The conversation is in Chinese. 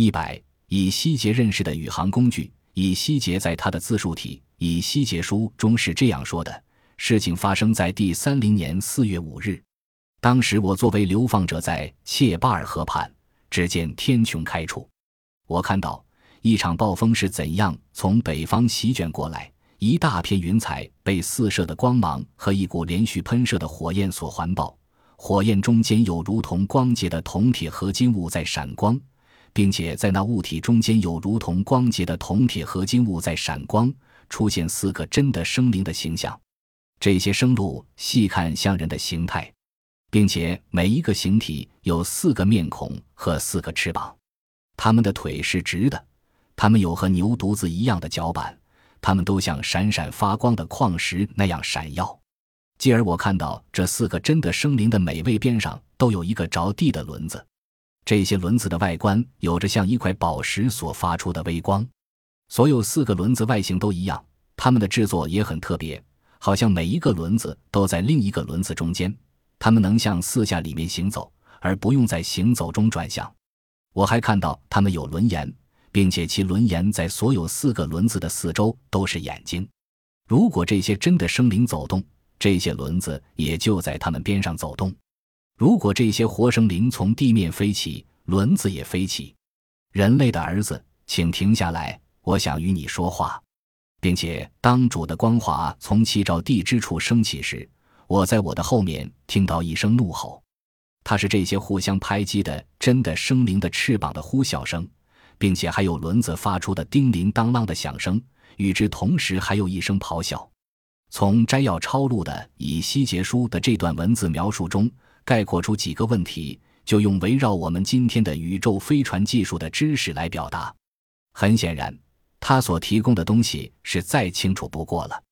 一百以西结认识的宇航工具。以西结在他的自述体《以西结书》中是这样说的：事情发生在第三零年四月五日，当时我作为流放者在切巴尔河畔，只见天穹开处，我看到一场暴风是怎样从北方席卷过来，一大片云彩被四射的光芒和一股连续喷射的火焰所环抱，火焰中间有如同光洁的铜铁合金物在闪光。并且在那物体中间有如同光洁的铜铁合金物在闪光，出现四个真的生灵的形象。这些生物细看像人的形态，并且每一个形体有四个面孔和四个翅膀。它们的腿是直的，它们有和牛犊子一样的脚板，它们都像闪闪发光的矿石那样闪耀。继而我看到这四个真的生灵的每位边上都有一个着地的轮子。这些轮子的外观有着像一块宝石所发出的微光，所有四个轮子外形都一样，它们的制作也很特别，好像每一个轮子都在另一个轮子中间。它们能向四下里面行走，而不用在行走中转向。我还看到它们有轮眼，并且其轮眼在所有四个轮子的四周都是眼睛。如果这些真的生灵走动，这些轮子也就在它们边上走动。如果这些活生灵从地面飞起，轮子也飞起。人类的儿子，请停下来，我想与你说话，并且当主的光华从其照地之处升起时，我在我的后面听到一声怒吼，它是这些互相拍击的真的生灵的翅膀的呼啸声，并且还有轮子发出的叮铃当啷的响声，与之同时还有一声咆哮。从摘要抄录的《以西结书》的这段文字描述中。概括出几个问题，就用围绕我们今天的宇宙飞船技术的知识来表达。很显然，他所提供的东西是再清楚不过了。